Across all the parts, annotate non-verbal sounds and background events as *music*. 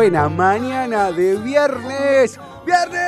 Buena mañana de viernes. ¡Viernes!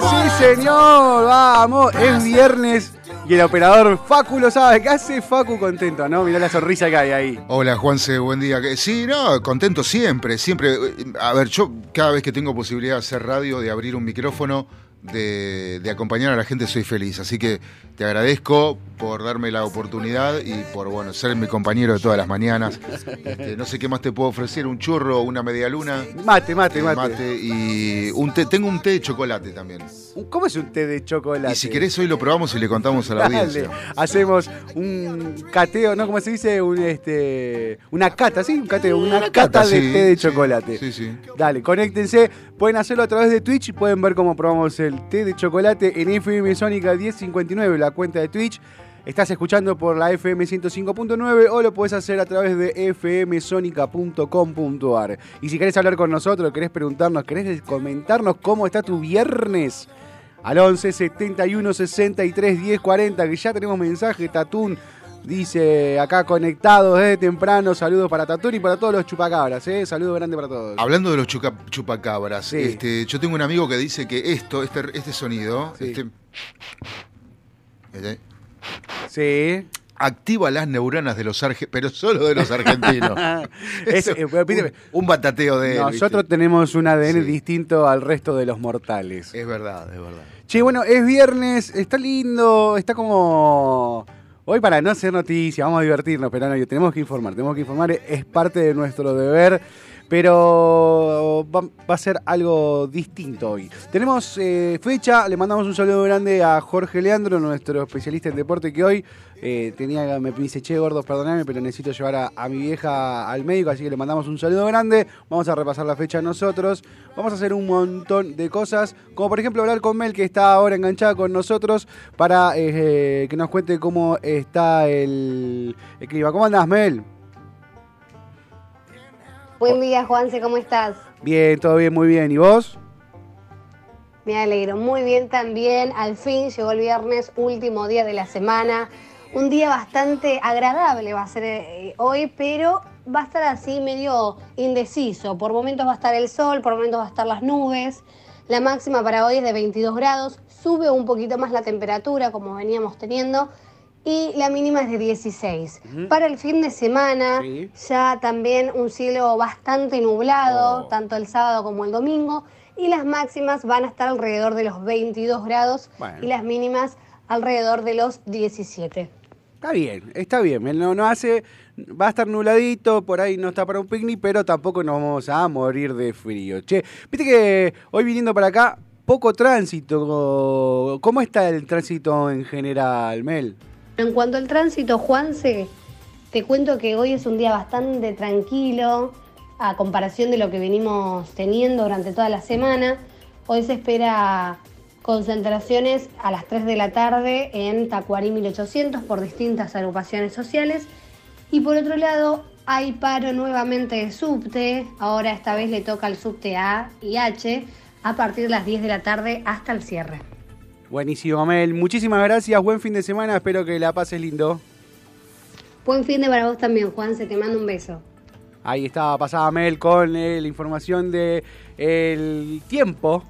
Sí, señor, vamos. Es viernes y el operador Facu lo sabe. ¿Qué hace Facu contento, no? Mirá la sonrisa que hay ahí. Hola Juanse, buen día. Sí, no, contento siempre, siempre. A ver, yo cada vez que tengo posibilidad de hacer radio, de abrir un micrófono, de, de acompañar a la gente, soy feliz. Así que te agradezco por darme la oportunidad y por bueno ser mi compañero de todas las mañanas. Este, no sé qué más te puedo ofrecer, un churro, una media luna. Mate, mate, eh, mate. y un té, tengo un té de chocolate también. ¿Cómo es un té de chocolate? Y si querés hoy lo probamos y le contamos a la Dale, audiencia. hacemos un cateo, ¿no? ¿Cómo se dice? Un, este, una cata, ¿sí? Un cateo, una, Una cata, cata, de sí, té de sí, chocolate. sí, sí. Dale, conéctense. Pueden hacerlo a través de Twitch y pueden ver cómo probamos el té de chocolate en FM Sónica 1059, la cuenta de Twitch. Estás escuchando por la FM 105.9 o lo puedes hacer a través de fmsonica.com.ar. Y si querés hablar con nosotros, querés preguntarnos, querés comentarnos cómo está tu viernes, al 11 71 63 10 40, que ya tenemos mensaje, Tatún. Dice acá conectados desde temprano, saludos para Tatún y para todos los chupacabras, ¿eh? Saludos grande para todos. Hablando de los chuca- chupacabras, Sí. este, yo tengo un amigo que dice que esto, este, este sonido, Sí. este, Sí. activa las neuronas de los argentinos, pero solo de los argentinos. *laughs* Es- Eso, eh, un, un batateo de. Nosotros tenemos un ADN Sí. distinto al resto de los mortales. Es verdad, es verdad. Che, bueno, es viernes, está lindo, está como... Hoy para no hacer noticia, vamos a divertirnos, pero no, tenemos que informar, tenemos que informar, es parte de nuestro deber, pero va, a ser algo distinto hoy. Tenemos eh, fecha, le mandamos un saludo grande a Jorge Leandro, nuestro especialista en deporte, que hoy eh, tenía, me dice, che, gordo, perdoname, pero necesito llevar a, a mi vieja al médico, así que le mandamos un saludo grande. Vamos a repasar la fecha nosotros. Vamos a hacer un montón de cosas, como por ejemplo hablar con Mel, que está ahora enganchada con nosotros, para eh, que nos cuente cómo está el, el clima. ¿Cómo andás, Mel? Buen día, Juanse, ¿cómo estás? Bien, todo bien, muy bien. ¿Y vos? Me alegro, muy bien también. Al fin llegó el viernes, último día de la semana. Un día bastante agradable va a ser eh, hoy, pero va a estar así medio indeciso. Por momentos va a estar el sol, por momentos va a estar las nubes. La máxima para hoy es de 22 grados. Sube un poquito más la temperatura, como veníamos teniendo. Y la mínima es de 16. Para el fin de semana, Sí. ya también un cielo bastante nublado, Oh. tanto el sábado como el domingo. y las máximas van a estar alrededor de los 22 grados Bueno. y las mínimas alrededor de los 17. Está bien, está bien. No, no hace, va a estar nubladito, por ahí no está para un picnic, pero tampoco nos vamos a morir de frío. Che, viste que hoy viniendo para acá, poco tránsito. ¿Cómo está el tránsito en general, Mel? En cuanto al tránsito, Juanse, te cuento que hoy es un día bastante tranquilo a comparación de lo que venimos teniendo durante toda la semana. Hoy se espera concentraciones a las 3 de la tarde en Tacuarí 1800 por distintas agrupaciones sociales. Y por otro lado, hay paro nuevamente de subte. Ahora esta vez le toca al subte A y H a partir de las 10 de la tarde hasta el cierre. Buenísimo, Mel. Muchísimas gracias. Buen fin de semana. Espero que la pases lindo. Buen fin de para vos también, Juanse. Te mando un beso. Ahí estaba pasada Mel con eh, la información de el tiempo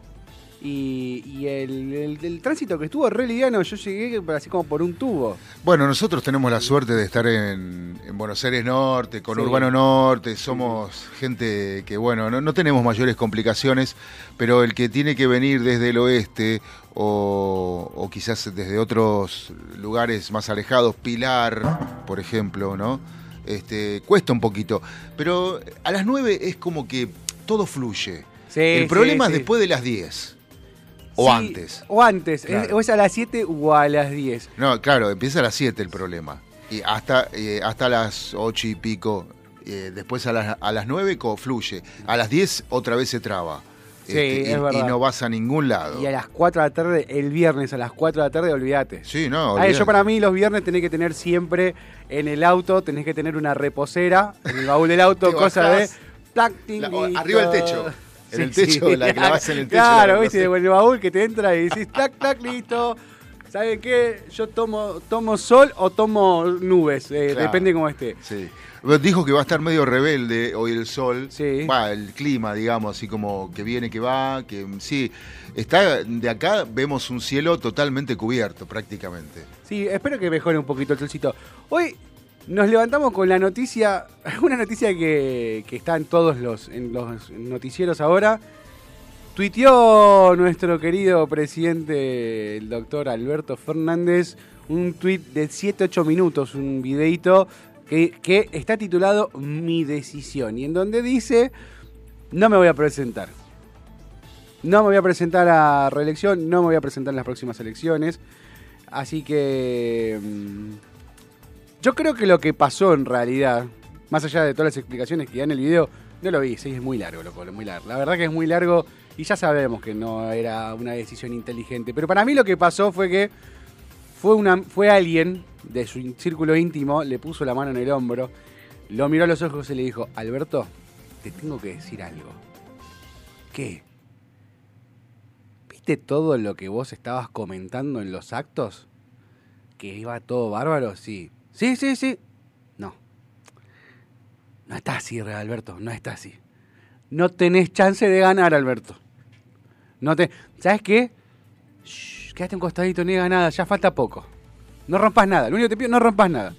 y, y el, el- el tránsito que estuvo re liviano. Yo llegué así como por un tubo. Bueno, nosotros tenemos la suerte de estar en, en Buenos Aires Norte, con Sí. Urbano Norte, somos gente que, bueno, no, no tenemos mayores complicaciones, pero el que tiene que venir desde el oeste o, o quizás desde otros lugares más alejados, Pilar, por ejemplo, ¿no? Este, cuesta un poquito, pero a las 9 es como que todo fluye. Sí, el problema es después de las 10 o Sí, antes. O antes. Claro. Es- o es a las 7 o a las 10. No, claro, empieza a las 7 el problema. Y hasta, eh, hasta las 8 y pico. eh, después a las, a las 9 co- fluye. A las 10 otra vez se traba. Sí, Este, y, es verdad. y no vas a ningún lado. Y a las 4 de la tarde, el viernes a las 4 de la tarde, olvídate. Sí, no. Ah, olvidate. yo para mí los viernes tenés que tener siempre en el auto, tenés que tener una reposera en el baúl del auto, *laughs* cosa de... bajás. plac, La- tinguito. arriba del techo. En el techo, la clavás en el techo, Claro, la viste, en el baúl que te entra y decís, tac, tac, listo. ¿Saben qué? Yo tomo, tomo sol o tomo nubes, eh, Claro. depende cómo esté. Sí. Dijo que va a estar medio rebelde hoy el sol. Sí. Va, el clima, digamos, así como que viene, que va, que sí. Está, de acá vemos un cielo totalmente cubierto, prácticamente. Sí, espero que mejore un poquito el solcito. Hoy nos levantamos con la noticia, *laughs* una noticia que, que está en todos los, noticieros ahora. Tuiteó nuestro querido presidente, el doctor Alberto Fernández, un tuit de 7-8 minutos, un videito que, que está titulado Mi decisión y en donde dice, no me voy a presentar. No me voy a presentar a reelección, no me voy a presentar en las próximas elecciones. Así que mm, yo creo que lo que pasó en realidad, más allá de todas las explicaciones que da en el video, no lo vi, sí, es muy largo, loco, muy largo. La verdad que es muy largo y ya sabemos que no era una decisión inteligente. Pero para mí lo que pasó fue que fue, alguien de su círculo íntimo, le puso la mano en el hombro, lo miró a los ojos y le dijo, Alberto, te tengo que decir algo. ¿Qué? ¿Viste todo lo que vos estabas comentando en los actos? ¿Que iba todo bárbaro? Sí. Sí, sí, sí. No. No está así, Alberto, no está así. No tenés chance de ganar, Alberto. No te... ¿Sabes qué? Shh, quédate un costadito, no digas nada, ya falta poco. No rompas nada, lo único que te pido, no rompas nada.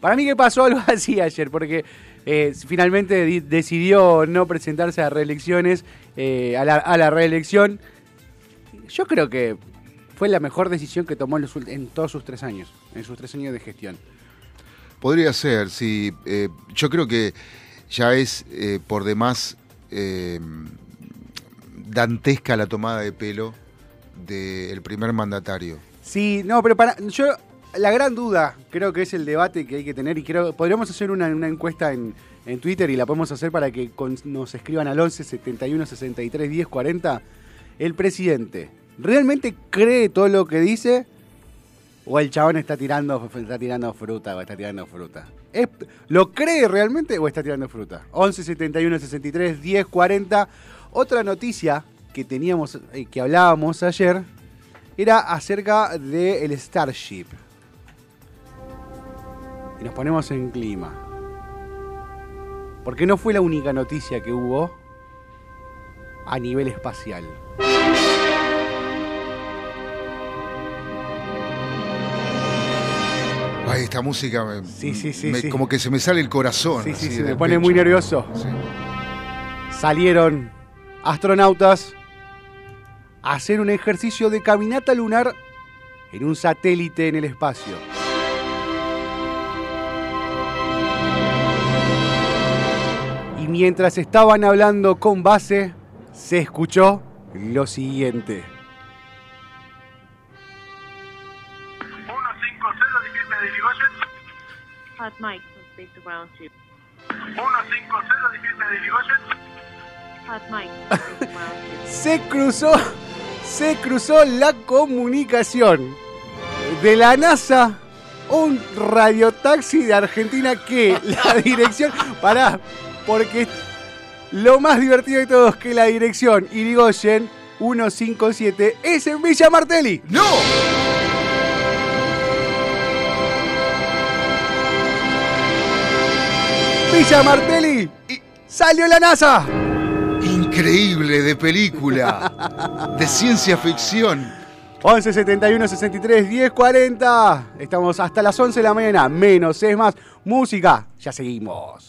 Para mí que pasó algo *laughs* así ayer, porque eh, finalmente di- decidió no presentarse a reelecciones, eh, a, la, reelección. Yo creo que fue la mejor decisión que tomó en, los en todos sus tres años, en sus tres años de gestión. Podría ser, sí. Eh, yo creo que ya es eh, por demás eh, dantesca la tomada de pelo del primer mandatario. Sí, no, pero para yo la gran duda creo que es el debate que hay que tener y creo podríamos hacer una, encuesta en, Twitter y la podemos hacer para que nos escriban al 11 71 63 10 40. El presidente, ¿realmente cree todo lo que dice? ¿O el chabón está tirando, está tirando fruta o está tirando fruta? ¿Es- ¿Lo cree realmente o está tirando fruta? 11 71 63 10 40. Otra noticia que teníamos, eh, que hablábamos ayer, era acerca del Starship. Y nos ponemos en clima. Porque no fue la única noticia que hubo a nivel espacial. Ay, esta música me, Sí, sí, sí, me- sí. como que se me sale el corazón. Sí, sí, se me pone pecho. muy nervioso. Salieron astronautas hacer un ejercicio de caminata lunar en un satélite en el espacio. Y mientras estaban hablando con base, se escuchó lo siguiente. Hot Mike from Space Ground 2. 150 dijiste de Irigoyen. Hot from Space 2. Se cruzó, se cruzó la comunicación de la NASA, un radiotaxi de Argentina que *laughs* la dirección, pará, porque lo más divertido de todo es que la dirección Irigoyen 157 es en Villa Martelli. ¡No! Villa Martelli, y salió la NASA. Increíble de película. De ciencia ficción. 11 71 63 10 40. Estamos hasta las 11 de la mañana. Menos es más. Música. Ya seguimos.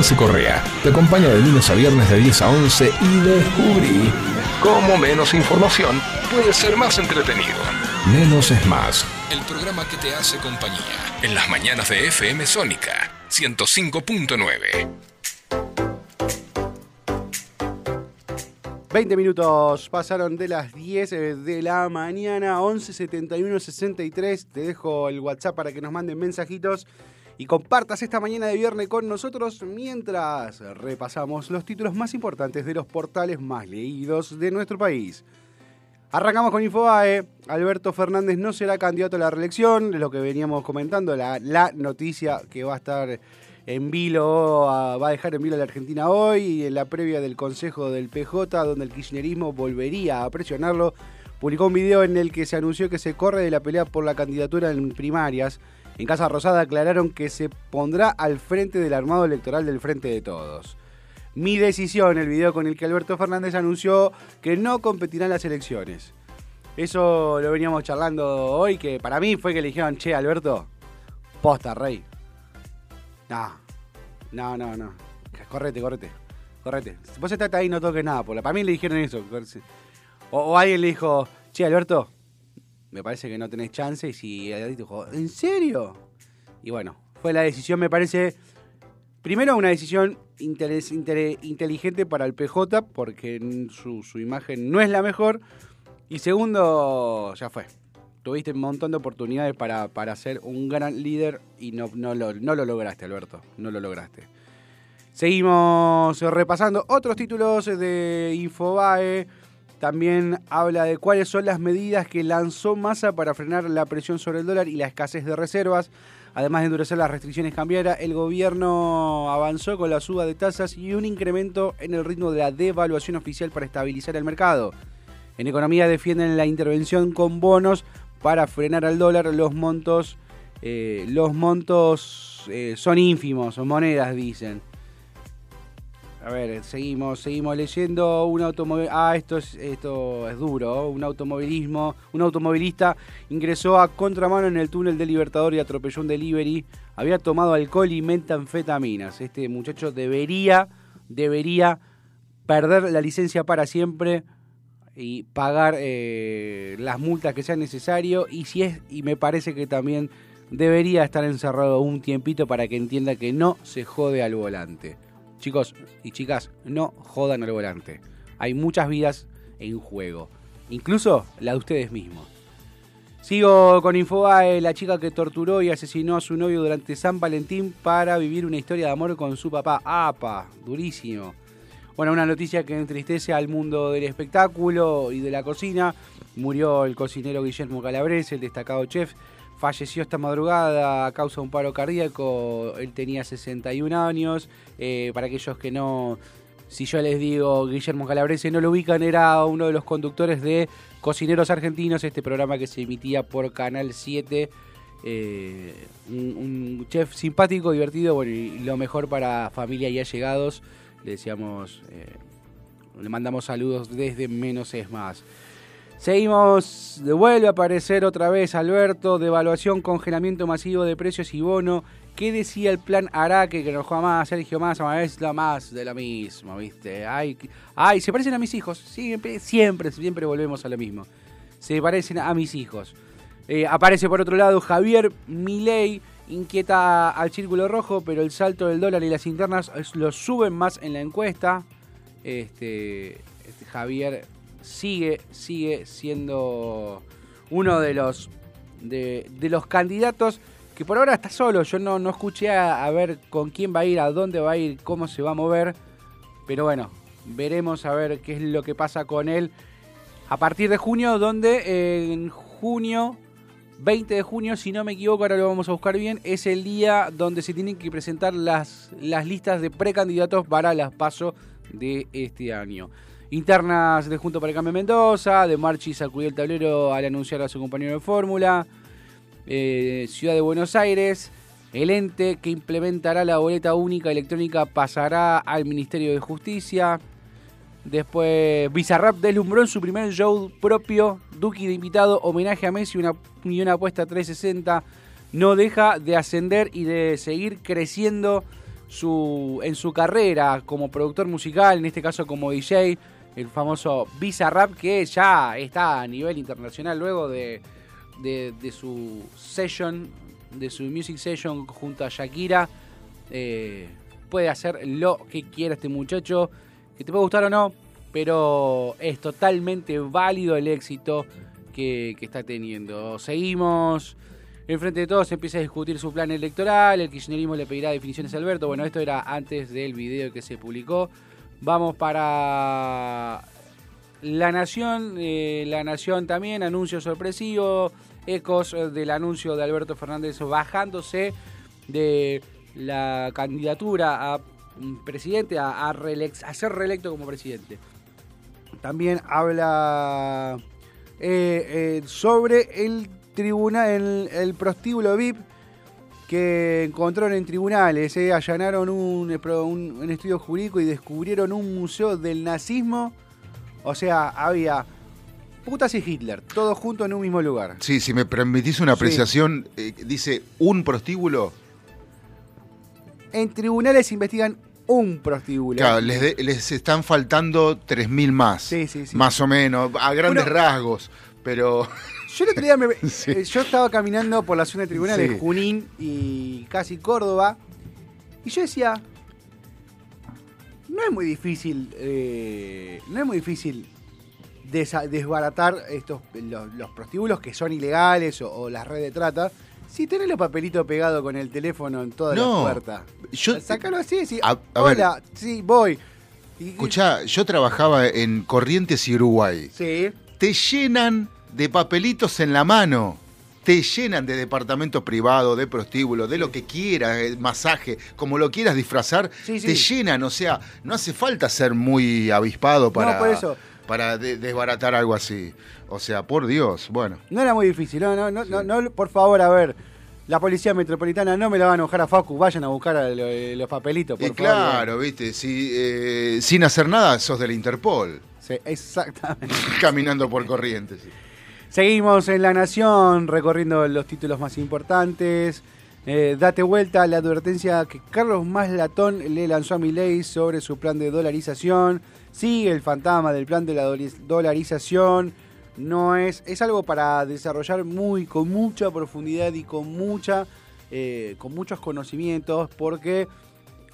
Juanse Correa te acompaña de lunes a viernes de 10 a 11 y descubrí cómo menos información puede ser más entretenido. Menos es más. El programa que te hace compañía. En las mañanas de FM Sónica 105.9. 20 minutos pasaron de las 10 de la mañana, 11 71 63. Te dejo el WhatsApp para que nos manden mensajitos y compartas esta mañana de viernes con nosotros mientras repasamos los títulos más importantes de los portales más leídos de nuestro país. Arrancamos con Infobae. Alberto Fernández no será candidato a la reelección, lo que veníamos comentando, la, noticia que va a estar en vilo, va a dejar en vilo a la Argentina hoy y en la previa del Consejo del PJ, donde el kirchnerismo volvería a presionarlo, publicó un video en el que se anunció que se corre de la pelea por la candidatura en primarias. En Casa Rosada aclararon que se pondrá al frente del armado electoral del Frente de Todos. Mi decisión, el video con el que Alberto Fernández anunció que no competirá en las elecciones. Eso lo veníamos charlando hoy, que para mí fue que le dijeron, che, Alberto, posta, rey. No, no, no, no. Correte, correte, correte. Vos estás ahí, no toques nada. Por para mí le dijeron eso. O alguien le dijo, che, Alberto, me parece que no tenés chance. Y si Alberto dijo, ¿en serio? Y bueno, fue la decisión, me parece, primero una decisión inteligente para el PJ, porque su, imagen no es la mejor. Y segundo, ya fue. Tuviste un montón de oportunidades para, para ser un gran líder y no, no, lo, no lo lograste, Alberto. No lo lograste. Seguimos repasando otros títulos de Infobae. También habla de cuáles son las medidas que lanzó Massa para frenar la presión sobre el dólar y la escasez de reservas. Además de endurecer las restricciones cambiarias, el gobierno avanzó con la suba de tasas y un incremento en el ritmo de la devaluación oficial para estabilizar el mercado. En economía defienden la intervención con bonos para frenar al dólar. Los montos, eh, los montos eh, son ínfimos, son monedas, dicen. A ver, seguimos, seguimos leyendo. Un. Ah, esto es, esto es duro. Un automovilismo. Un automovilista ingresó a contramano en el túnel del Libertador y atropelló un delivery. Había tomado alcohol y metanfetaminas. Este muchacho debería, debería perder la licencia para siempre y pagar eh, las multas que sean necesario. Y si es, y me parece que también debería estar encerrado un tiempito para que entienda que no se jode al volante. Chicos y chicas, no jodan al volante. Hay muchas vidas en juego, incluso la de ustedes mismos. Sigo con Infobae, la chica que torturó y asesinó a su novio durante San Valentín para vivir una historia de amor con su papá. ¡Apa! Durísimo. Bueno, una noticia que entristece al mundo del espectáculo y de la cocina. Murió el cocinero Guillermo Calabrese, el destacado chef. Falleció esta madrugada a causa de un paro cardíaco. Él tenía 61 años. Eh, para aquellos que no, si yo les digo Guillermo Calabrese no lo ubican, era uno de los conductores de Cocineros Argentinos, este programa que se emitía por Canal 7. Eh, un, chef simpático, divertido, bueno, y lo mejor para familia y allegados. Le decíamos, eh, le mandamos saludos desde Menos es Más. Seguimos, vuelve a aparecer otra vez Alberto, devaluación, congelamiento masivo de precios y bono. ¿Qué decía el plan Araque que nos juega más? Sergio Massa, es la más de la misma, ¿viste? Ay, ay, se parecen a mis hijos. Siempre, siempre, siempre volvemos a lo mismo. Se parecen a mis hijos. Eh, aparece por otro lado Javier Milei, inquieta al círculo rojo, pero el salto del dólar y las internas lo suben más en la encuesta. Este, este Javier sigue, sigue siendo uno de los, de, de los candidatos que por ahora está solo. Yo no, no escuché a, ver con quién va a ir, a dónde va a ir, cómo se va a mover. Pero bueno, veremos a ver qué es lo que pasa con él a partir de junio, donde en junio, 20 de junio, si no me equivoco, ahora lo vamos a buscar bien, es el día donde se tienen que presentar las, las listas de precandidatos para las PASO de este año. Internas de Junto para el Cambio Mendoza, de Marchi sacudió el tablero al anunciar a su compañero de fórmula. Eh, Ciudad de Buenos Aires, el ente que implementará la boleta única electrónica pasará al Ministerio de Justicia. Después, Bizarrap deslumbró en su primer show propio, Duki de invitado, homenaje a Messi una, y una apuesta 360. No deja de ascender y de seguir creciendo su, en su carrera como productor musical, en este caso como DJ, el famoso Visa Rap, que ya está a nivel internacional luego de, de- su session, de su music session junto a Shakira. Eh, puede hacer lo que quiera este muchacho, que te puede gustar o no, pero es totalmente válido el éxito que, que está teniendo. Seguimos. En frente de todos empieza a discutir su plan electoral, el kirchnerismo le pedirá definiciones a Alberto. Bueno, esto era antes del video que se publicó. Vamos para La Nación. eh, la Nación también, anuncio sorpresivo, ecos eh, del anuncio de Alberto Fernández bajándose de la candidatura a presidente, a, a ser reelecto como presidente. También habla eh, sobre el tribunal, el, el prostíbulo VIP que encontraron en tribunales. eh, allanaron un, eh, un- un estudio jurídico y descubrieron un museo del nazismo. O sea, había putas y Hitler, todos juntos en un mismo lugar. Sí, si me permitís una Sí. apreciación, eh, dice un prostíbulo. En tribunales investigan un prostíbulo. Claro, les, de- les están faltando 3.000 más. Sí, sí, sí. Más o menos, a grandes Bueno. rasgos. Pero *laughs* Yo el otro día me- *laughs* Sí. eh, yo estaba caminando por la zona de tribunales, Sí. Junín y casi Córdoba, y yo decía, no es muy difícil, eh, no es muy difícil desbaratar estos los, los prostíbulos que son ilegales o, o las redes de trata. Si tenés los papelitos pegados con el teléfono en toda No, la puerta. yo- Sacalo así, sí. A- a Hola, sí, voy. Y- escuchá, yo trabajaba en Corrientes y Uruguay. Sí. Te llenan de papelitos en la mano. Te llenan de departamento privado, de prostíbulo, de lo que quieras, eh, masaje, como lo quieras disfrazar, Sí, sí. te llenan. O sea, no hace falta ser muy avispado para, por eso. para de- desbaratar algo así. O sea, por Dios, bueno. No era muy difícil, no, no, no, no, no, por favor, a ver. La policía metropolitana no me la va a enojar a Facu, vayan a buscar a lo- eh, los papelitos, por Y favor. claro, viste, si, eh, sin hacer nada sos del Interpol, Sí, exactamente. *laughs* caminando por Corrientes. Seguimos en La Nación, recorriendo los títulos más importantes. Eh, date vuelta la advertencia que Carlos Maslatón le lanzó a Milei sobre su plan de dolarización. Sigue el fantasma del plan de la dolarización. No es, es algo para desarrollar muy, con mucha profundidad y con mucha, eh, con muchos conocimientos, porque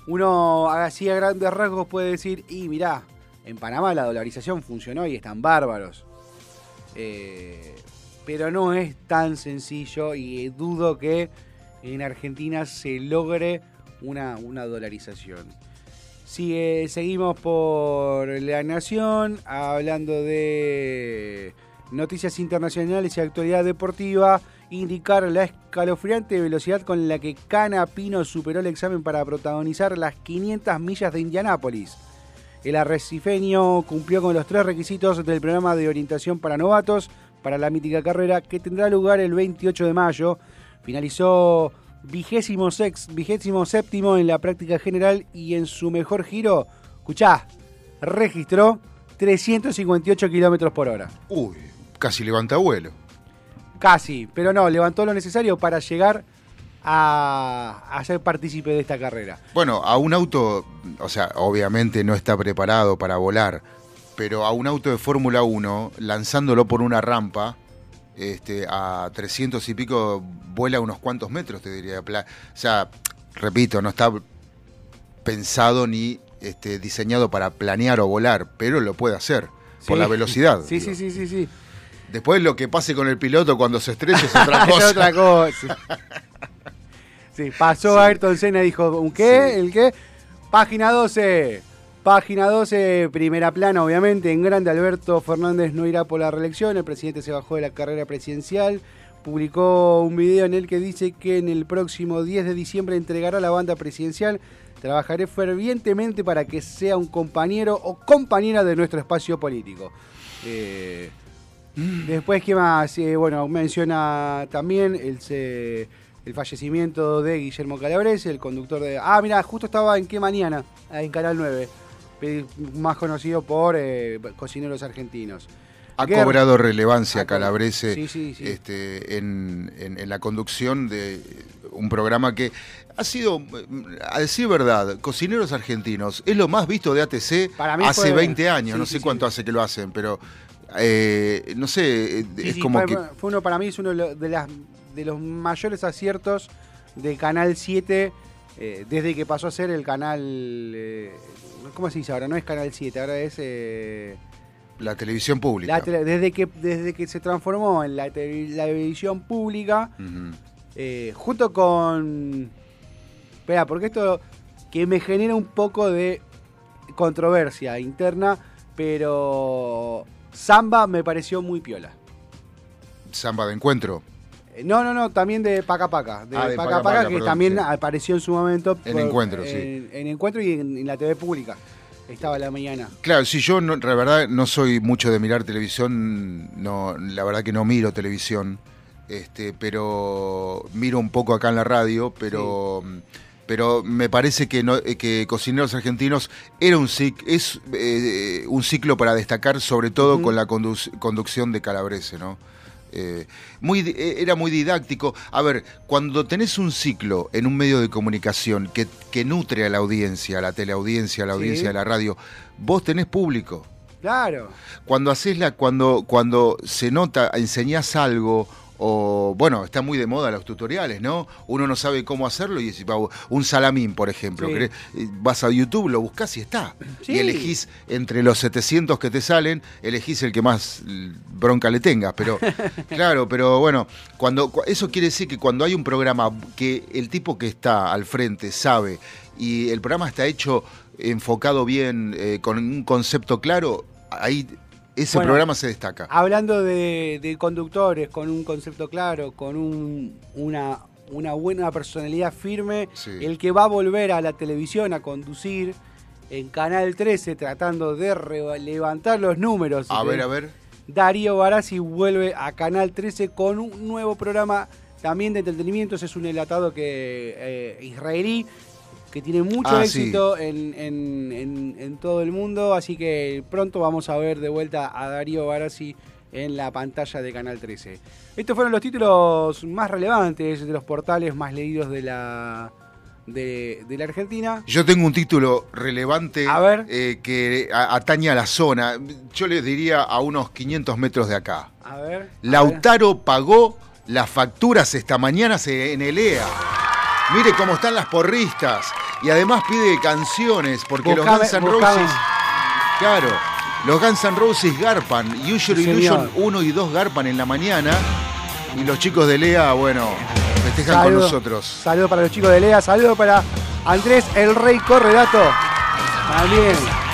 uno así a grandes rasgos puede decir, y mirá, en Panamá la dolarización funcionó y están bárbaros. Eh, pero no es tan sencillo y dudo que en Argentina se logre una, dolarización. Seguimos por La Nación, hablando de noticias internacionales y actualidad deportiva. Indicar la escalofriante velocidad con la que Cana Pino superó el examen para protagonizar las 500 millas de Indianápolis. El arrecifeño cumplió con los tres requisitos del programa de orientación para novatos para la mítica carrera que tendrá lugar el 28 de mayo. Finalizó vigésimo, sex, vigésimo séptimo en la práctica general y en su mejor giro, escuchá, registró 358 kilómetros por hora. Uy, casi levanta vuelo. Casi, pero no, levantó lo necesario para llegar a, a ser partícipe de esta carrera. Bueno, a un auto, o sea, obviamente no está preparado para volar, pero a un auto de Fórmula 1, lanzándolo por una rampa, este, a 300 y pico, vuela unos cuantos metros, te diría. O sea, repito, no está pensado ni este, diseñado para planear o volar, pero lo puede hacer por la velocidad. Sí, digo. sí, sí, sí, sí. Después lo que pase con el piloto cuando se estrella es otra *laughs* Es cosa. otra cosa. Sí, pasó Ayrton Senna y dijo, ¿un qué? Sí. ¿El qué? Página 12. Página 12, primera plana, obviamente. En grande, Alberto Fernández no irá por la reelección. El presidente se bajó de la carrera presidencial. Publicó un video en el que dice que en el próximo 10 de diciembre entregará la banda presidencial. Trabajaré fervientemente para que sea un compañero o compañera de nuestro espacio político. Eh, Después, ¿qué más? Eh, bueno, menciona también el, se- el fallecimiento de Guillermo Calabrese, el conductor de... Ah, mira, justo estaba en Qué Mañana, en Canal 9, pe- más conocido por eh, Cocineros Argentinos. Ha Guerra. cobrado relevancia co- Calabrese Sí, sí, sí. Este, en, en- en la conducción de un programa que ha sido, a decir verdad, Cocineros Argentinos, es lo más visto de ATC Para mí hace fue- 20 años, no sé cuánto hace que lo hacen, pero eh, no sé, eh, Sí, es sí, como fue, que... fue uno para mí, es uno de las, de los mayores aciertos de Canal 7 eh, desde que pasó a ser el canal. eh, ¿Cómo se dice ahora? No es Canal 7, ahora es. eh, La televisión pública. la tele- desde, que, desde que se transformó en la, tele- la televisión pública, junto con. Espera, porque esto que me genera un poco de controversia interna, pero. Samba me pareció muy piola. Samba de encuentro. Eh, No, no, no, también de Paca Paca. De, Ah, de Paca, Paca Paca, Paca, que perdón, también sí. apareció en su momento. En Encuentro, sí. En, en Encuentro y en, en la TV pública. Estaba la mañana. Claro, si yo no, la verdad no soy mucho de mirar televisión, no, la verdad que no miro televisión, este, pero miro un poco acá en la radio, pero pero me parece que no, eh, que Cocineros Argentinos era un es eh, un ciclo para destacar, sobre todo con la conduc- conducción de Calabrese, ¿no? Eh, muy, eh, era muy didáctico. A ver, cuando tenés un ciclo en un medio de comunicación que, que nutre a la audiencia, a la teleaudiencia, a la Sí. audiencia de la radio, vos tenés público. Claro. Cuando haces la, cuando, cuando se nota, enseñás algo, o bueno, está muy de moda los tutoriales, ¿no? Uno no sabe cómo hacerlo y decís, "Pau, un salamín, por ejemplo, Sí. eh, vas a YouTube, lo buscas y está. Sí. Y elegís entre los 700 que te salen, elegís el que más bronca le tengas. Pero, *laughs* claro, pero bueno, cuando cu- eso quiere decir que cuando hay un programa que el tipo que está al frente sabe y el programa está hecho enfocado bien, eh, con un concepto claro, ahí ese Bueno, programa se destaca. Hablando de, de conductores con un concepto claro, con un- una, una buena personalidad firme, Sí. el que va a volver a la televisión a conducir en Canal 13 tratando de levantar los números. A ver, a ver. Darío Barassi vuelve a Canal 13 con un nuevo programa también de entretenimientos. Es un enlatado que eh, israelí que tiene mucho Ah, éxito en, en- en- en todo el mundo. Así que pronto vamos a ver de vuelta a Darío Barassi en la pantalla de Canal 13. Estos fueron los títulos más relevantes de los portales más leídos de la, de, de la Argentina. Yo tengo un título relevante A ver. eh, que atañe a la zona. Yo les diría a unos 500 metros de acá. A ver. a ver. Lautaro pagó las facturas esta mañana en el EA. Mire cómo están las porristas. Y además pide canciones, porque los Guns N' buscame. Roses. Claro, los Guns N' Roses garpan. Usual Sí, Illusion señor. 1 y 2 garpan en la mañana. Y los chicos de Lea, bueno, festejan con nosotros. Saludo para los chicos de Lea, saludo para Andrés El Rey Corredato. También.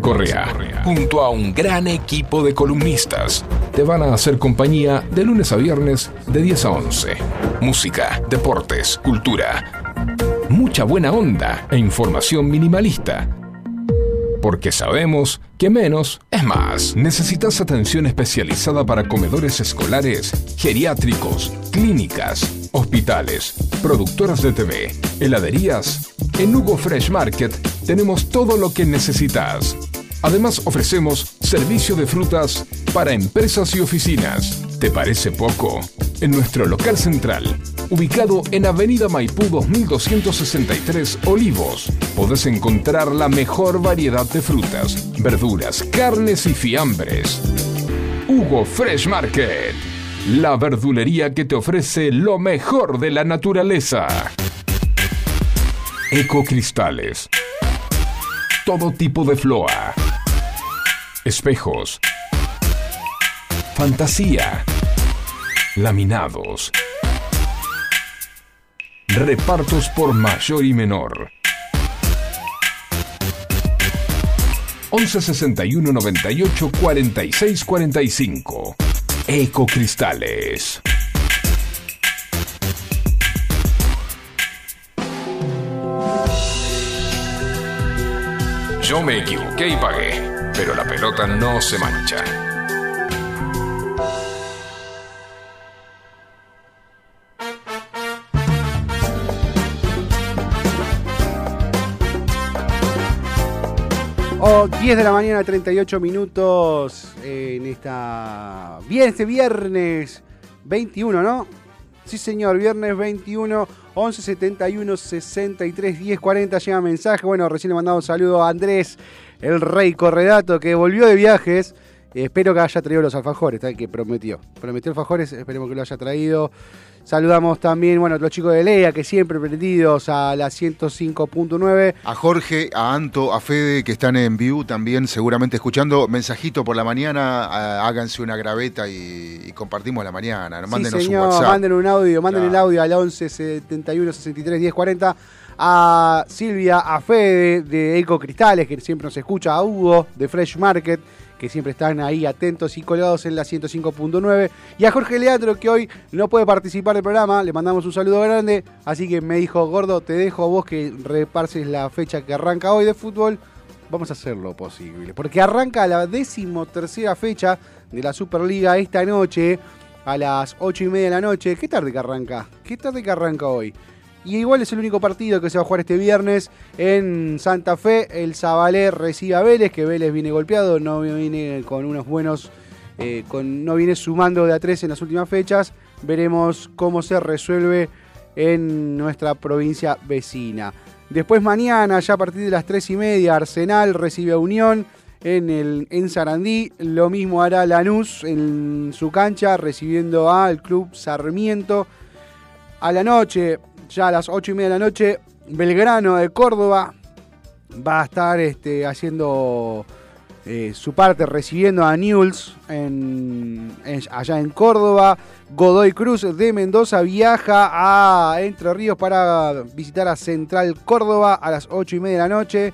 Correa, junto a un gran equipo de columnistas, te van a hacer compañía de lunes a viernes de 10 a 11. Música, deportes, cultura, mucha buena onda e información minimalista. Porque sabemos que menos es más. Necesitas atención especializada para comedores escolares, geriátricos, clínicas, hospitales, productoras de TV, heladerías. En Hugo Fresh Market tenemos todo lo que necesitas. Además ofrecemos servicio de frutas para empresas y oficinas. ¿Te parece poco? En nuestro local central, ubicado en Avenida Maipú 2263 Olivos, podés encontrar la mejor variedad de frutas, verduras, carnes y fiambres. Hugo Fresh Market, la verdulería que te ofrece lo mejor de la naturaleza. Ecocristales. Todo tipo de floa. Espejos. Fantasía. Laminados. Repartos por mayor y menor. 11 61 98 46 45. Ecocristales. Yo me equivoqué y pagué, pero la pelota no se mancha. Oh, 10 de la mañana, 38 minutos en esta. Bien, este viernes 21, ¿no? Sí, señor, viernes 21, 11 71 63 10 40. Llega mensaje. Bueno, recién le mandado un saludo a Andrés, el rey corredato, que volvió de viajes. Eh, espero que haya traído los alfajores, que prometió. Prometió alfajores, esperemos que lo haya traído. Saludamos también, bueno, a los chicos de Lea, que siempre prendidos a la 105.9. A Jorge, a Anto, a Fede, que están en View también seguramente escuchando. Mensajito por la mañana, háganse una graveta y, y compartimos la mañana. Mándenos sí, señor, un WhatsApp. manden un audio, manden el audio al 11 71 63 10 40. A Silvia, a Fede de Eco Cristales, que siempre nos escucha, a Hugo de Fresh Market, que siempre están ahí atentos y colgados en la 105.9. Y a Jorge Leandro, que hoy no puede participar del programa, le mandamos un saludo grande. Así que me dijo, gordo, te dejo a vos que reparses la fecha que arranca hoy de fútbol. Vamos a hacer lo posible. Porque arranca la decimotercera fecha de la Superliga esta noche a las 8 y media de la noche. ¿Qué tarde que arranca? ¿Qué tarde que arranca hoy? Y igual es el único partido que se va a jugar este viernes en Santa Fe. El Zabalé recibe a Vélez, que Vélez viene golpeado, no viene con unos buenos, eh, con, no viene sumando de a tres en las últimas fechas. Veremos cómo se resuelve en nuestra provincia vecina. Después mañana, ya a partir de las 3 y media, Arsenal recibe a Unión en, el, en Sarandí. Lo mismo hará Lanús en su cancha, recibiendo al Club Sarmiento. A la noche, ya a las 8 y media de la noche, Belgrano de Córdoba va a estar este, haciendo eh, su parte, recibiendo a Newell's en, allá en Córdoba. Godoy Cruz de Mendoza viaja a Entre Ríos para visitar a Central Córdoba a las 8 y media de la noche.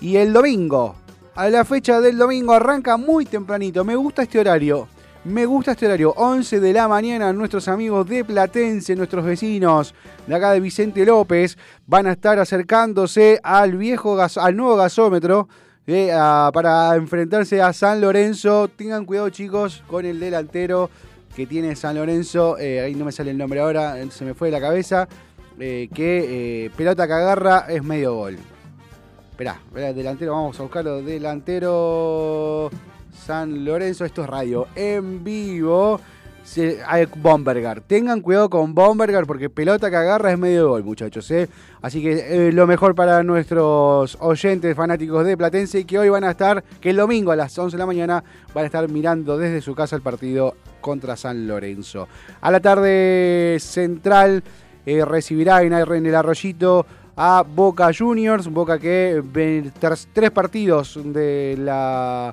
Y el domingo, a la fecha del domingo, arranca muy tempranito. Me gusta este horario. Me gusta este horario. 11 de la mañana, nuestros amigos de Platense, nuestros vecinos de acá de Vicente López, van a estar acercándose al viejo al nuevo gasómetro eh, para enfrentarse a San Lorenzo. Tengan cuidado, chicos, con el delantero que tiene San Lorenzo. eh, ahí no me sale el nombre ahora, se me fue de la cabeza. eh, que pelota que agarra es medio gol. Esperá, esperá, delantero, vamos a buscarlo. Delantero San Lorenzo, esto es radio en vivo. Bombergar. Tengan cuidado con Bombergar porque pelota que agarra es medio gol, muchachos. ¿eh? Así que eh, lo mejor para nuestros oyentes fanáticos de Platense que hoy van a estar, que el domingo a las 11 de la mañana van a estar mirando desde su casa el partido contra San Lorenzo. A la tarde central eh, recibirá en el Arroyito a Boca Juniors, Boca que ve- tras tres partidos de la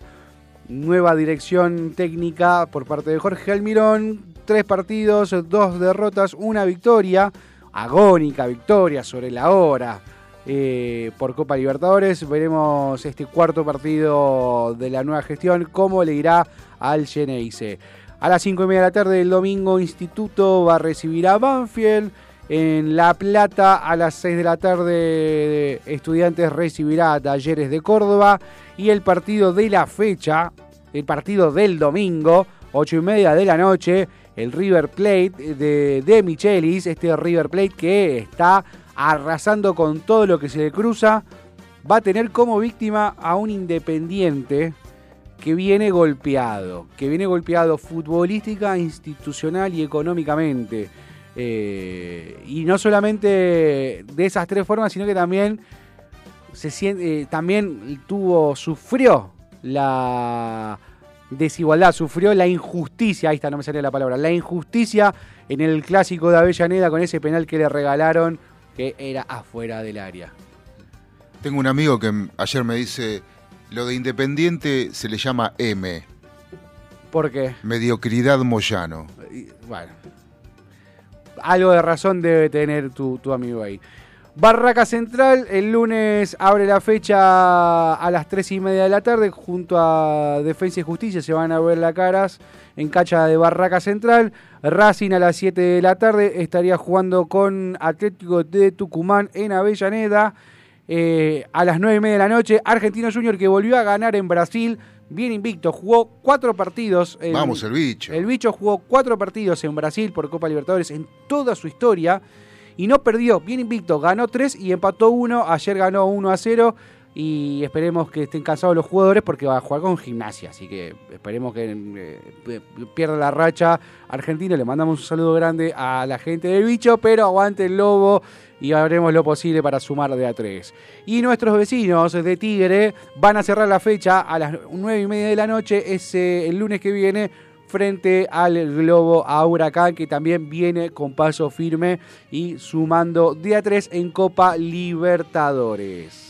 nueva dirección técnica por parte de Jorge Almirón, tres partidos, dos derrotas, una victoria, agónica victoria sobre la hora eh, por Copa Libertadores. Veremos este cuarto partido de la nueva gestión, cómo le irá al Geneise. A las 5 y media de la tarde del domingo, Instituto va a recibir a Banfield. En La Plata, a las 6 de la tarde, Estudiantes recibirá a Talleres de Córdoba. Y el partido de la fecha, el partido del domingo, 8 y media de la noche, el River Plate de, de Michelis, este River Plate que está arrasando con todo lo que se le cruza, va a tener como víctima a un independiente que viene golpeado, que viene golpeado futbolística, institucional y económicamente. Eh, y no solamente de esas tres formas, sino que también se siente, eh, también tuvo, sufrió la desigualdad, sufrió la injusticia, ahí está, no me salía la palabra, la injusticia en el clásico de Avellaneda con ese penal que le regalaron que era afuera del área. Tengo un amigo que ayer me dice, lo de Independiente se le llama M, ¿Por qué? mediocridad Moyano. Bueno, algo de razón debe tener tu, tu amigo ahí. Barraca Central, el lunes abre la fecha a las 3 y media de la tarde, junto a Defensa y Justicia se van a ver las caras en cancha de Barraca Central. Racing a las 7 de la tarde estaría jugando con Atlético de Tucumán en Avellaneda. Eh, a las 9 y media de la noche, Argentino Junior que volvió a ganar en Brasil, bien invicto, jugó cuatro partidos. en- Vamos, el bicho. el bicho jugó cuatro partidos en Brasil por Copa Libertadores en toda su historia y no perdió, bien invicto, ganó tres y empató uno, ayer ganó 1 a 0 y esperemos que estén cansados los jugadores porque va a jugar con gimnasia, así que esperemos que eh, pierda la racha argentina, le mandamos un saludo grande a la gente del bicho, pero aguante el lobo y haremos lo posible para sumar de a tres. Y nuestros vecinos de Tigre van a cerrar la fecha a las 9 y media de la noche, ese, el lunes que viene, frente al Globo a Huracán, que también viene con paso firme y sumando de a 3 en Copa Libertadores.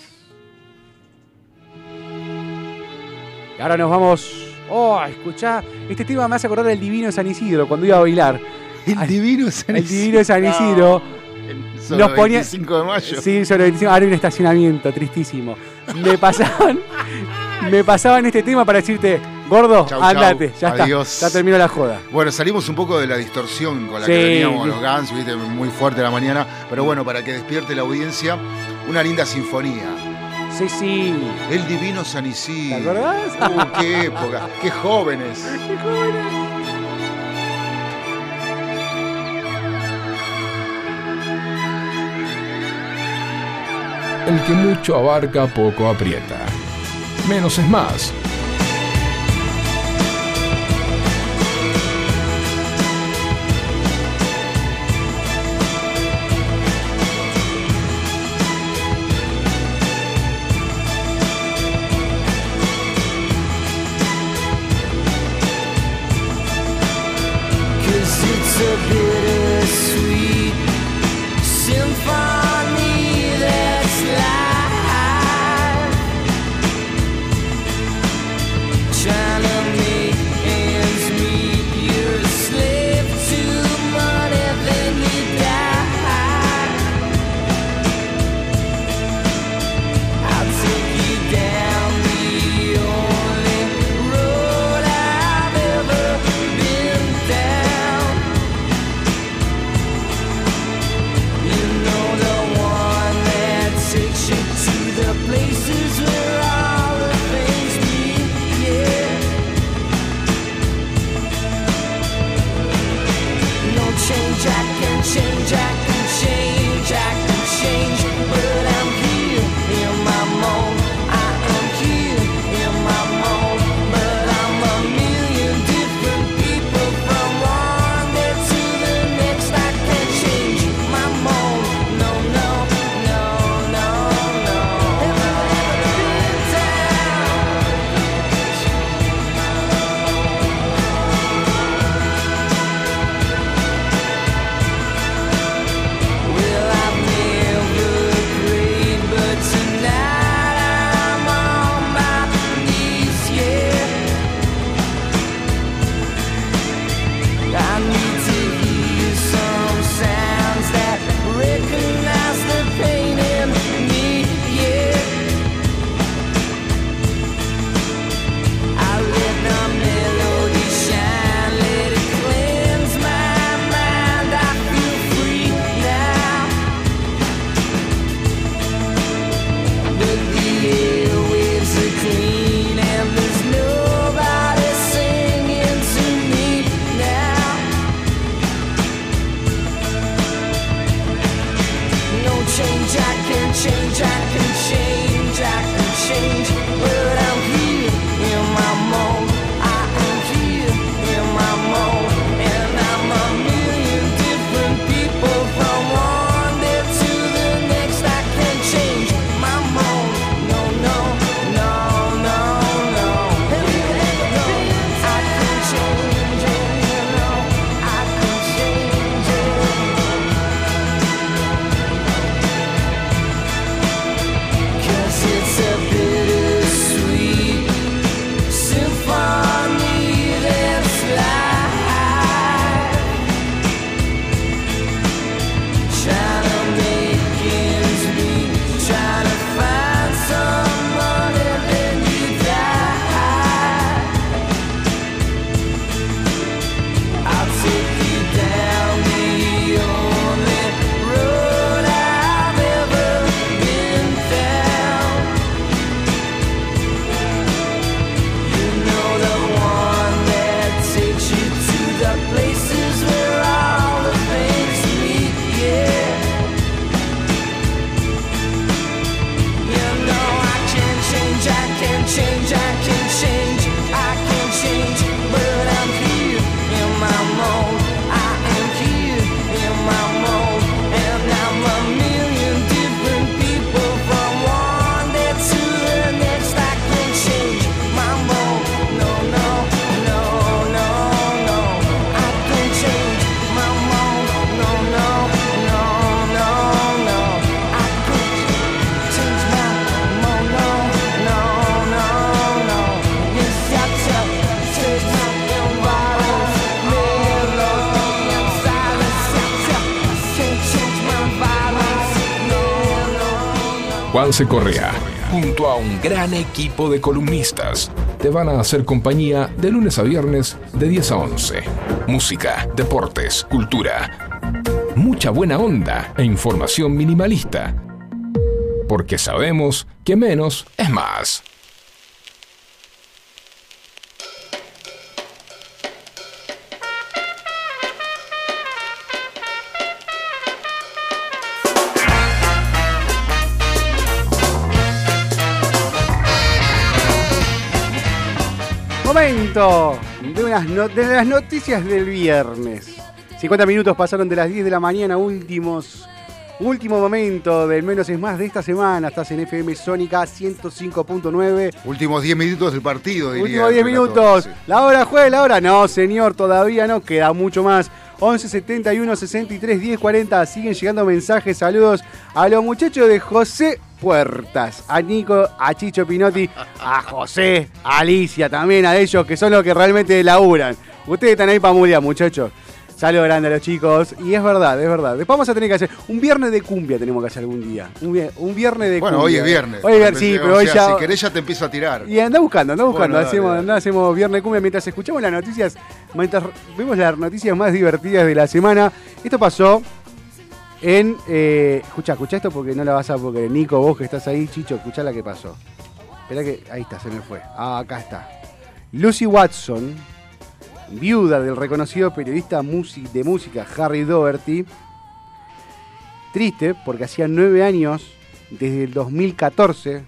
Y ahora nos vamos. Oh, escuchá, este tema me hace acordar del divino San Isidro cuando iba a bailar. El Ay, divino San El divino San Isidro. Solo Nos ponía- 25 de mayo. Sí, sobre el 25, ahora hay un estacionamiento, tristísimo. Me *laughs* pasaban, me pasaban este tema para decirte, gordo, Chau, andate, chau, ya adiós. está, ya terminó la joda. Bueno, salimos un poco de la distorsión con la Sí. que veníamos los Guns, viste, muy fuerte la mañana. Pero bueno, para que despierte la audiencia, una linda sinfonía. Sí, sí. El divino San Isidro. ¿Te acordás? Uh, qué época, qué jóvenes. *laughs* El que mucho abarca, poco aprieta. Menos es más. Correa, junto a un gran equipo de columnistas, te van a hacer compañía de lunes a viernes de 10 a 11. Música, deportes, cultura, mucha buena onda e información minimalista. Porque sabemos que menos es más. Momento de, unas no- de las noticias del viernes. 50 minutos pasaron de las 10 de la mañana, últimos, último momento del menos es más de esta semana. Estás en FM Sónica 105.9. Últimos 10 minutos del partido, diría. Últimos 10 el relator, minutos. sí. La hora juega la hora. No, señor, todavía no. Queda mucho más. 11 71 63 10 40. Siguen llegando mensajes. Saludos a los muchachos de José Puertas. A Nico, a Chicho Pinotti, a José, a Alicia también, a ellos que son los que realmente laburan. Ustedes están ahí para mulear, muchachos. Saludos grande a los chicos. Y es verdad, es verdad. Después vamos a tener que hacer un viernes de cumbia, tenemos que hacer algún día. Un, vier- un viernes de Bueno, cumbia. hoy es viernes. Hoy es viernes, sí, O pero hoy sea, ya. Si querés, ya te empiezo a tirar. Y anda buscando, anda buscando. Bueno, dale, hacemos, dale. anda, hacemos viernes cumbia mientras escuchamos las noticias, mientras vemos las noticias más divertidas de la semana. Esto pasó en. Eh, escucha, escucha esto porque no la vas a. Porque Nico, vos que estás ahí, Chicho, escuchá la que pasó. Espera que. Ahí está, se me fue. Ah, acá está. Lucy Watson, viuda del reconocido periodista de música Harry Doherty. Triste porque hacía nueve años, desde el 2014,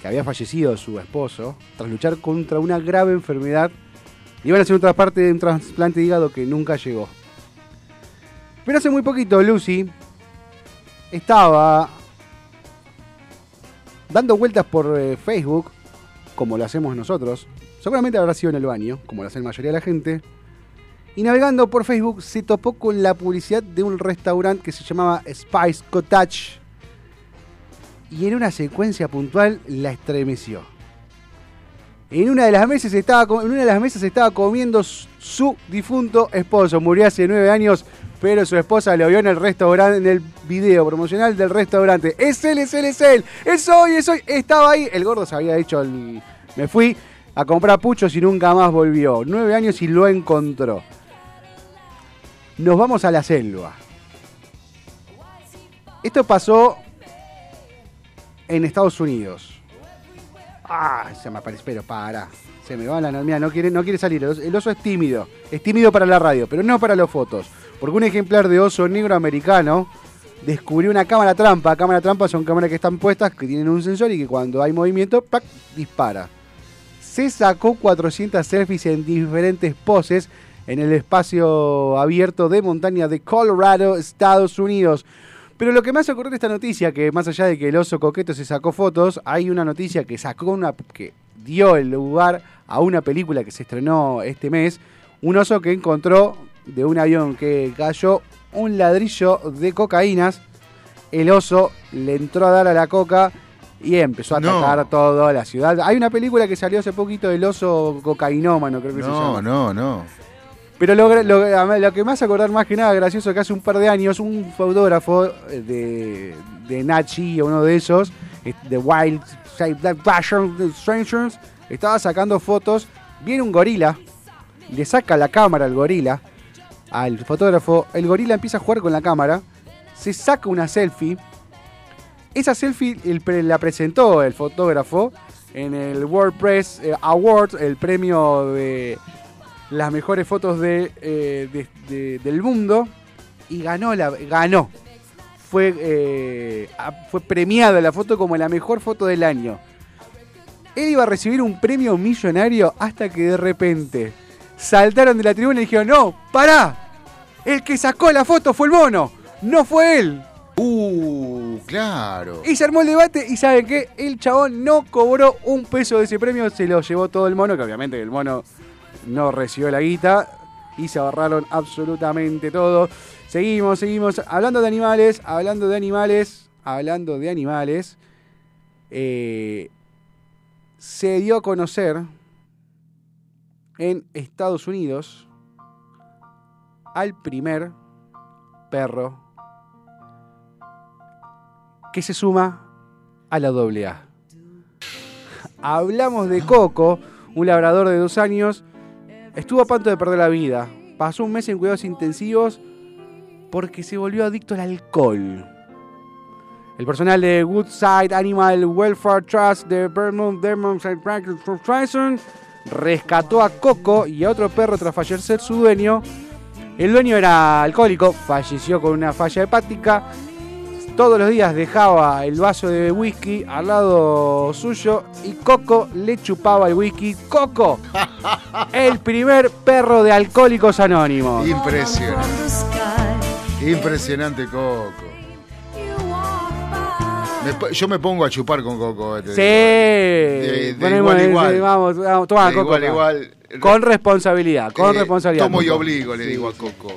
que había fallecido su esposo, tras luchar contra una grave enfermedad. Le iban a hacer otra parte de un trasplante de hígado que nunca llegó. Pero hace muy poquito Lucy estaba dando vueltas por eh, Facebook, como lo hacemos nosotros. Seguramente habrá sido en el baño, como lo hace la mayoría de la gente. Y navegando por Facebook se topó con la publicidad de un restaurante que se llamaba Spice Cottage. Y en una secuencia puntual la estremeció. En una de las mesas estaba, en una de las mesas estaba comiendo su, difunto esposo. Murió hace nueve años, pero su esposa lo vio en el restaurante, en el video promocional del restaurante. Es él, es él, es él. Es hoy, es hoy. Estaba ahí. El gordo se había hecho el... Me fui a comprar puchos y nunca más volvió. Nueve años y lo encontró. Nos vamos a la selva. Esto pasó en Estados Unidos. Ah, se me aparece, pero para. Se me va la mira, no quiere, no quiere salir. El oso, el oso es tímido. Es tímido para la radio, pero no para las fotos. Porque un ejemplar de oso negro americano descubrió una cámara trampa. Cámara trampa son cámaras que están puestas, que tienen un sensor y que cuando hay movimiento, ¡pac! dispara. Se sacó 400 selfies en diferentes poses en el espacio abierto de montaña de Colorado, Estados Unidos. Pero lo que más ocurrió de esta noticia, que más allá de que el oso coqueto se sacó fotos, hay una noticia que sacó una. que dio el lugar a una película que se estrenó este mes. Un oso que encontró de un avión que cayó un ladrillo de cocaínas. El oso le entró a dar a la coca y empezó a No. atacar toda la ciudad. Hay una película que salió hace poquito del oso cocainómano, creo que se llama. No, no, no. Pero lo, lo, lo que me hace acordar más que nada gracioso que hace un par de años un fotógrafo eh, de, de Nachi, uno de esos, de Wild Strangers, estaba sacando fotos, viene un gorila, le saca la cámara al gorila, al fotógrafo, el gorila empieza a jugar con la cámara, se saca una selfie, esa selfie la presentó el fotógrafo en el WordPress eh, Awards, el premio de las mejores fotos de, eh, de- de- del mundo y ganó la ganó. Fue eh, fue premiada la foto como la mejor foto del año. Él iba a recibir un premio millonario hasta que de repente saltaron de la tribuna y dijeron no pará. El que sacó la foto fue el mono no fue él Uh, claro. y se armó el debate y ¿saben qué? El chabón no cobró un peso de ese premio, se lo llevó todo el mono, que obviamente el mono no recibió la guita y se ahorraron absolutamente todo. Seguimos, seguimos. Hablando de animales, hablando de animales, hablando de animales, eh, se dio a conocer en Estados Unidos al primer perro que se suma a la doble A. Hablamos de Coco, un labrador de dos años. Estuvo a punto de perder la vida. Pasó un mes en cuidados intensivos porque se volvió adicto al alcohol. El personal de Woodside Animal Welfare Trust de Vermont Corporation rescató a Coco y a otro perro tras fallecer su dueño. El dueño era alcohólico, falleció con una falla hepática. Todos los días dejaba el vaso de whisky al lado suyo y Coco le chupaba el whisky. ¡Coco! *laughs* El primer perro de Alcohólicos Anónimos. Impresionante. Impresionante Coco. Me yo me pongo a chupar con Coco. eh, te Sí. De, de Ponemos- igual igual. Vamos, vamos, toma, De Coco. igual igual. Con responsabilidad, con Eh, responsabilidad. Tomo y obligo, le Sí, digo a sí. Coco.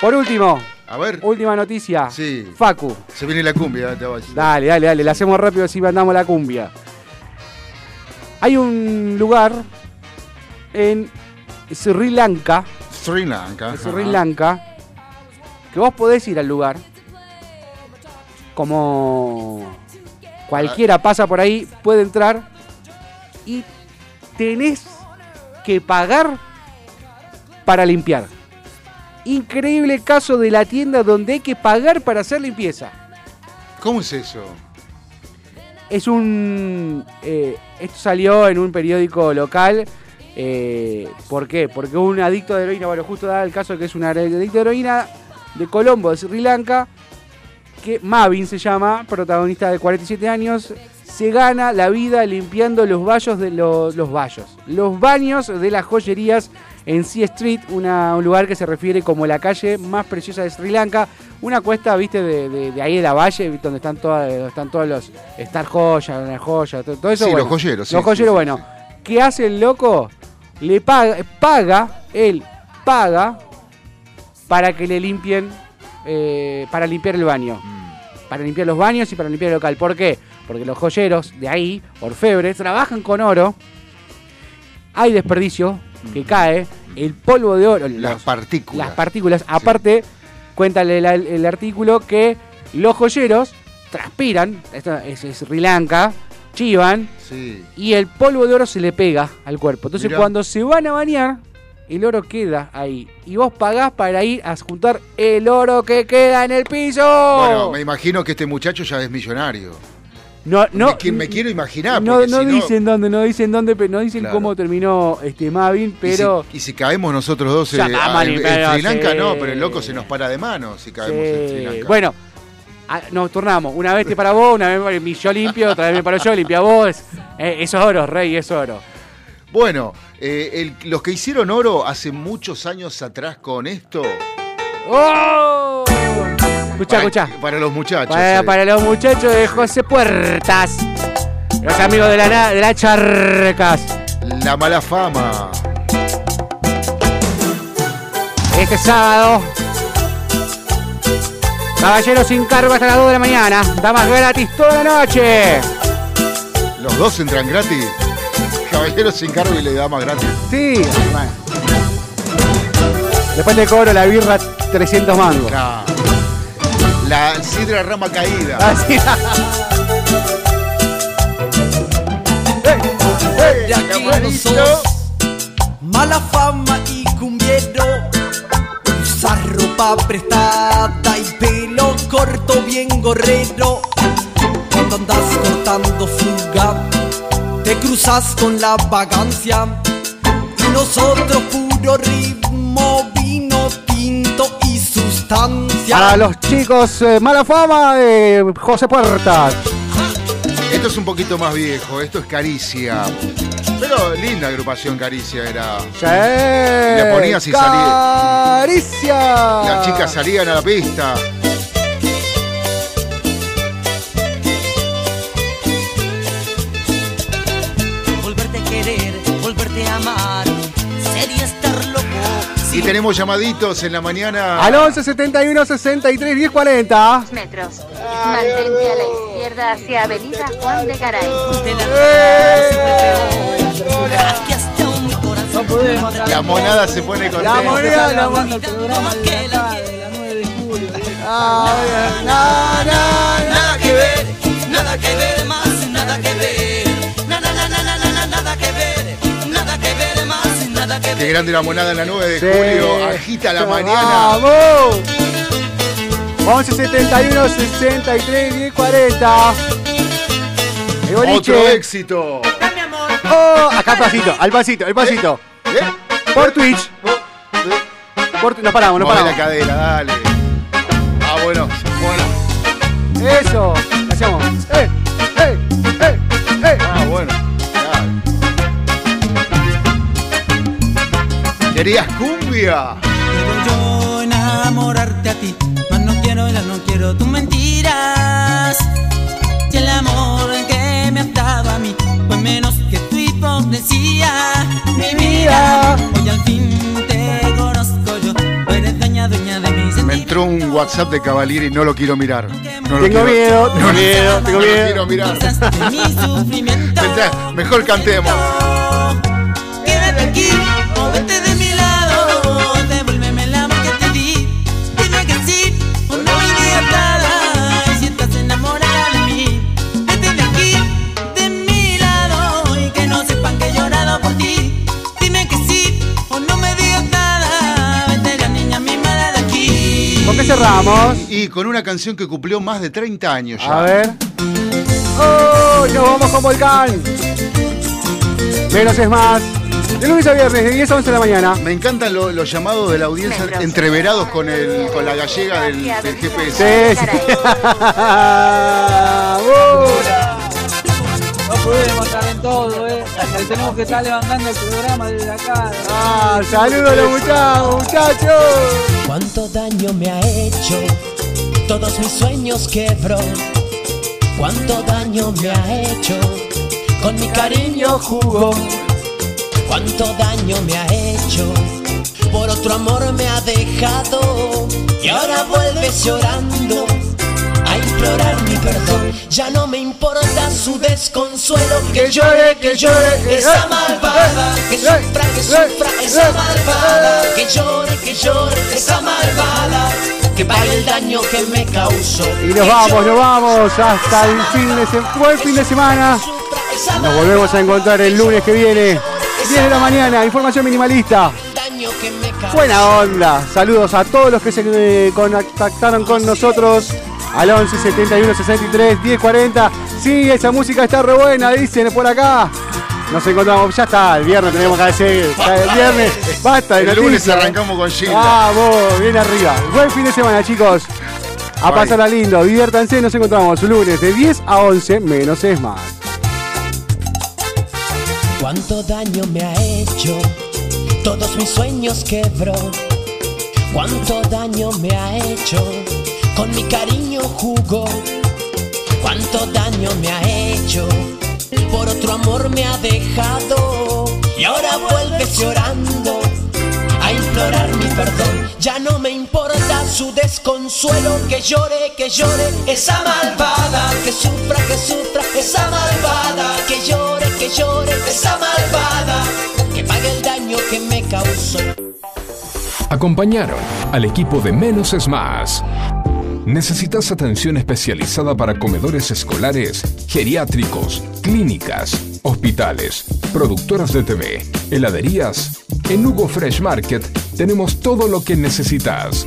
Por último, A ver, última noticia. Sí. Facu. se viene la cumbia. te vayas. Dale, dale, dale, la hacemos rápido así mandamos la cumbia. Hay un lugar en Sri Lanka, Sri Lanka. en Sri. Lanka, que vos podés ir al lugar, como cualquiera pasa por ahí, puede entrar y tenés que pagar para limpiar. Increíble caso de la tienda donde hay que pagar para hacer limpieza. ¿Cómo es eso? Es un. eh, esto salió en un periódico local. eh, ¿Por qué? Porque un adicto de heroína, bueno, justo da el caso que es un adicto de heroína de Colombo, de Sri Lanka, que Mavin se llama, protagonista de 47 años, se gana la vida limpiando los baños de los, los vallos, los baños de las joyerías en Sea Street, una- un lugar que se refiere como la calle más preciosa de Sri Lanka, una cuesta, viste, de, de- de ahí de la valle, donde están todas, donde están todos los Star Joya, la joya, todo, todo eso. Sí, bueno. los joyeros, sí, Los joyeros, sí, bueno. ¿Qué hace el loco? Le paga, paga, él paga para que le limpien, eh, para limpiar el baño. Mm. Para limpiar los baños y para limpiar el local. ¿Por qué? Porque los joyeros de ahí, orfebres, trabajan con oro. Hay desperdicio que cae. El polvo de oro. Las partículas. las partículas. Aparte, cuenta el, el- el artículo que los joyeros transpiran, esto es, es Sri Lanka, chivan, Sí. y el polvo de oro se le pega al cuerpo. Entonces Mirá. cuando se van a bañar, el oro queda ahí. Y vos pagás para ir a juntar el oro que queda en el piso. Bueno, me imagino que este muchacho ya es millonario. No, no, me, qui- me quiero imaginar. no, no si dicen dónde, no dicen dónde, pero no dicen Claro. cómo terminó este Mavin, y si- pero Y si, caemos nosotros dos eh, en, en limpiar, Sri Lanka, sí. no, pero el loco se nos para de mano si caemos en Sri. Lanka. Bueno, ah, nos turnamos. Una vez te para vos, una vez para mí, yo limpio, otra vez me paro yo, limpia vos. Eh, eso es oro, rey, es oro. Bueno, eh, el- los que hicieron oro hace muchos años atrás con esto. ¡Oh! Escucha, escucha. Para los muchachos. Para, eh. para los muchachos de José Puertas. Los amigos de la, de la Charcas. La mala fama. Este sábado. Caballeros sin cargo hasta las 2 de la mañana. Damas gratis toda la noche. Los dos entran gratis. Caballeros sin cargo y le da más gratis. Sí. Después te cobro la birra 300 mangos. Claro. La sidra rama caída. Así. De aquí no sos mala fama y cumbiero. Usar ropa prestada y pelo corto bien gorrero. Cuando andas cortando fuga, te cruzas con la vagancia. Y nosotros puro ritmo, Para los chicos, eh, mala fama de José Puertas. Esto es un poquito más viejo, esto es Caricia. Pero linda agrupación Caricia era. Sí. La ponías y salía. Caricia. Las chicas salían a la pista. Y tenemos llamaditos en la mañana. Al 11 71 63 10 40. metros. Mantente a la izquierda hacia Avenida Juan de Garay. la. La monada se pone contenta. La moneda, la que- Ah, na, na, na. Nada que ver. nada que ver más, nada que ver. Qué grande la monada en la 9 de Sí. julio. Agita la mañana. ¡Vamos! 11 71 63 10 40. El boliche. Otro éxito. Oh, acá al pasito, al pasito, al pasito. ¿Eh? Por Twitch. Por, no paramos, no Mueve la paramos. cadera, dale. Ah, bueno, bueno. Eso. Hacemos. ¡Eh! ¡Eh! ¿Querías cumbia? Quiero yo enamorarte a ti, mas no quiero, ya no quiero tus mentiras. Si el amor que me dado a mí fue menos que tu hipocresía, mi vida. Hoy al fin te conozco yo, eres dueña, dueña de mis Me entró un WhatsApp de Cavalieri y no lo quiero mirar. No lo Tengo quiero- miedo, tengo miedo, No tengo lo miedo. quiero mirar. *laughs* Mejor cantemos. Quédate aquí o vete de mi qué cerramos? Y con una canción que cumplió más de 30 años ya. A ver. ¡Oh! Nos vamos con Volcán. Menos es más. De lunes a viernes, de 10 a 11 de la mañana. Me encantan lo- los llamados de la audiencia Negros. entreverados con, el, con la gallega del, del GPS. Sí, sí. *laughs* No pudimos estar en todo, ¿eh? Tenemos que estar levantando el programa desde acá. Ah, saludos a los muchachos, muchachos. Cuánto daño me ha hecho, todos mis sueños quebró. Cuánto daño me ha hecho, con mi cariño jugó. Cuánto daño me ha hecho, por otro amor me ha dejado. Y ahora vuelves llorando a implorar mi perdón. Ya no me importa su desconsuelo, que llore, que llore esa malvada, que sufra, que sufra esa malvada, que llore, que llore esa malvada, que pague el daño que me causó. Y nos vamos, nos vamos hasta el fin de semana. Buen fin de semana. Nos volvemos a encontrar el lunes que viene. 10 de la mañana, información minimalista. Buena onda. Saludos a todos los que se eh, contactaron con nosotros al 11 71 63 10 40. Sí, esa música está re buena, dicen por acá. Nos encontramos, ya está, el viernes tenemos que decir, ya el viernes, basta de El lunes arrancamos con Gilda. Vamos, bien arriba. Buen fin de semana, chicos. A Bye. pasarla lindo, diviértanse, nos encontramos lunes de 10 a 11, menos es más. Cuánto daño me ha hecho, todos mis sueños quebró. Cuánto daño me ha hecho, con mi cariño jugó. Cuánto daño me ha hecho, por otro amor me ha dejado. Y ahora vuelves llorando a implorar mi perdón. Ya no me importa su desconsuelo, que llore, que llore esa malvada, que sufra, que sufra esa malvada, que llore, que llore esa malvada, que pague el daño que me causó. Acompañaron al equipo de Menos es Más. ¿Necesitas atención especializada para comedores escolares, geriátricos, clínicas, hospitales, productoras de TV, heladerías? En Hugo Fresh Market tenemos todo lo que necesitas.